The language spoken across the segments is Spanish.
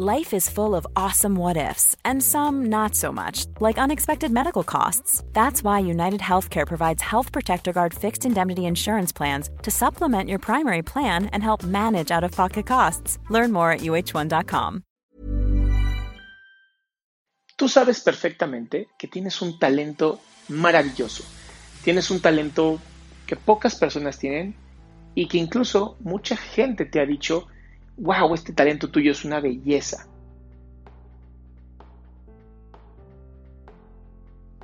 Life is full of awesome what ifs, and some not so much, like unexpected medical costs. That's why United Healthcare provides Health Protector Guard fixed indemnity insurance plans to supplement your primary plan and help manage out of pocket costs. Learn more at uh1.com. Tú sabes perfectamente que tienes un talento maravilloso. Tienes un talento que pocas personas tienen y que incluso mucha gente te ha dicho wow, este talento tuyo es una belleza.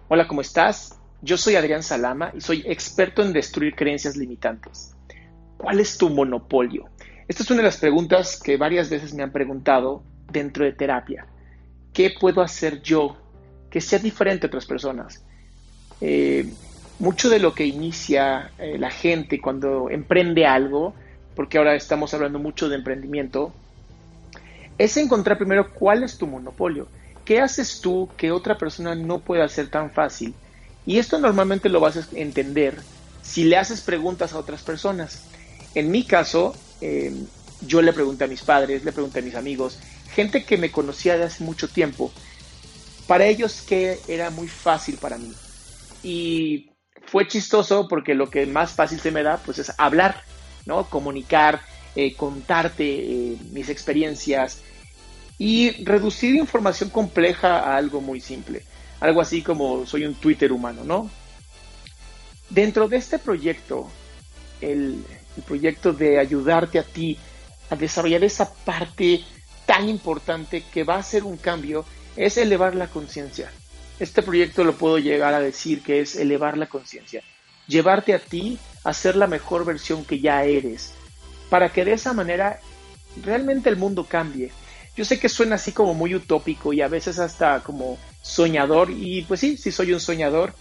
Hola, ¿cómo estás? Yo soy Adrián Salama y soy experto en destruir creencias limitantes. ¿Cuál es tu monopolio? Esta es una de las preguntas que varias veces me han preguntado dentro de terapia. ¿Qué puedo hacer yo que sea diferente a otras personas? Eh, mucho de lo que inicia eh, la gente cuando emprende algo porque ahora estamos hablando mucho de emprendimiento, es encontrar primero cuál es tu monopolio. ¿Qué haces tú que otra persona no puede hacer tan fácil? Y esto normalmente lo vas a entender si le haces preguntas a otras personas. En mi caso, eh, yo le pregunté a mis padres, le pregunté a mis amigos, gente que me conocía de hace mucho tiempo, para ellos que era muy fácil para mí. Y fue chistoso porque lo que más fácil se me da pues es hablar. ¿No? Comunicar, eh, contarte eh, mis experiencias y reducir información compleja a algo muy simple. Algo así como soy un Twitter humano, ¿no? Dentro de este proyecto, el, el proyecto de ayudarte a ti a desarrollar esa parte tan importante que va a hacer un cambio, es elevar la conciencia. Este proyecto lo puedo llegar a decir que es elevar la conciencia llevarte a ti a ser la mejor versión que ya eres, para que de esa manera realmente el mundo cambie. Yo sé que suena así como muy utópico y a veces hasta como soñador, y pues sí, sí soy un soñador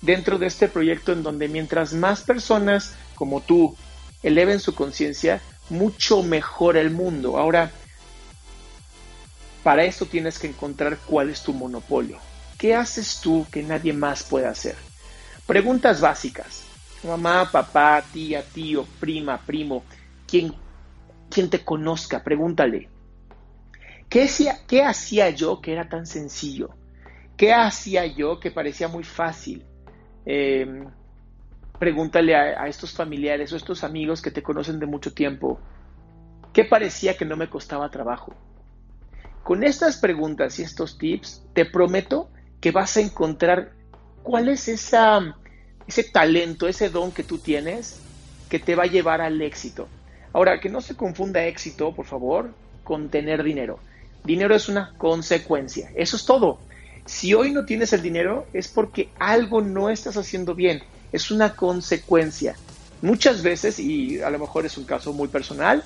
dentro de este proyecto en donde mientras más personas como tú eleven su conciencia, mucho mejor el mundo. Ahora, para eso tienes que encontrar cuál es tu monopolio. ¿Qué haces tú que nadie más pueda hacer? Preguntas básicas. Mamá, papá, tía, tío, prima, primo, quien, quien te conozca, pregúntale. ¿Qué hacía, ¿Qué hacía yo que era tan sencillo? ¿Qué hacía yo que parecía muy fácil? Em, pregúntale a, a, estos familiares o estos amigos que te conocen de mucho tiempo. ¿Qué parecía que no me costaba trabajo? Con estas preguntas y estos tips, te prometo que vas a encontrar cuál es esa, ese talento, ese don que tú tienes que te va a llevar al éxito. Ahora, que no se confunda éxito, por favor, con tener dinero. Dinero es una consecuencia, eso es todo. Si hoy no tienes el dinero es porque algo no estás haciendo bien, es una consecuencia. Muchas veces, y a lo mejor es un caso muy personal,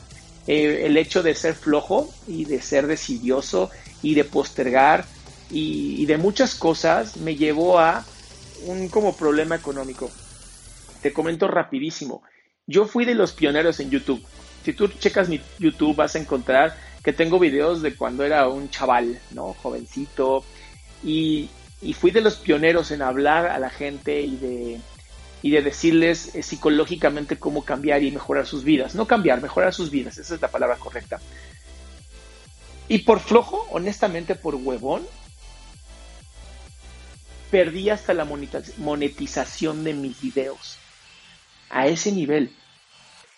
eh, el hecho de ser flojo y de ser decidioso y de postergar y, y de muchas cosas me llevó a un como problema económico. Te comento rapidísimo. Yo fui de los pioneros en YouTube. Si tú checas mi YouTube vas a encontrar que tengo videos de cuando era un chaval, ¿no? Jovencito. Y, y fui de los pioneros en hablar a la gente y de, y de decirles eh, psicológicamente cómo cambiar y mejorar sus vidas. No cambiar, mejorar sus vidas. Esa es la palabra correcta. Y por flojo, honestamente por huevón, perdí hasta la monetización de mis videos. A ese nivel.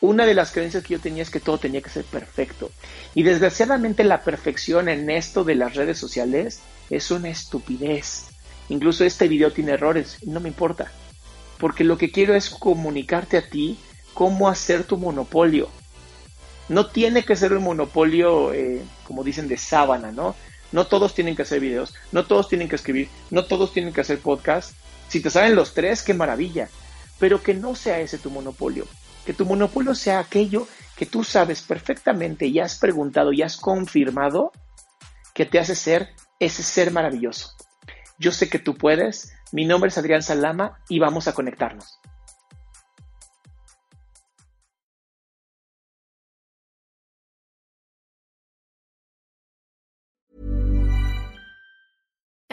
Una de las creencias que yo tenía es que todo tenía que ser perfecto. Y desgraciadamente la perfección en esto de las redes sociales es una estupidez. Incluso este video tiene errores no me importa. Porque lo que quiero es comunicarte a ti cómo hacer tu monopolio. No tiene que ser un monopolio, eh, como dicen, de sábana, ¿no? No todos tienen que hacer videos, no todos tienen que escribir, no todos tienen que hacer podcast. Si te saben los tres, qué maravilla. Pero que no sea ese tu monopolio. Que tu monopolio sea aquello que tú sabes perfectamente y has preguntado y has confirmado que te hace ser ese ser maravilloso. Yo sé que tú puedes. Mi nombre es Adrián Salama y vamos a conectarnos.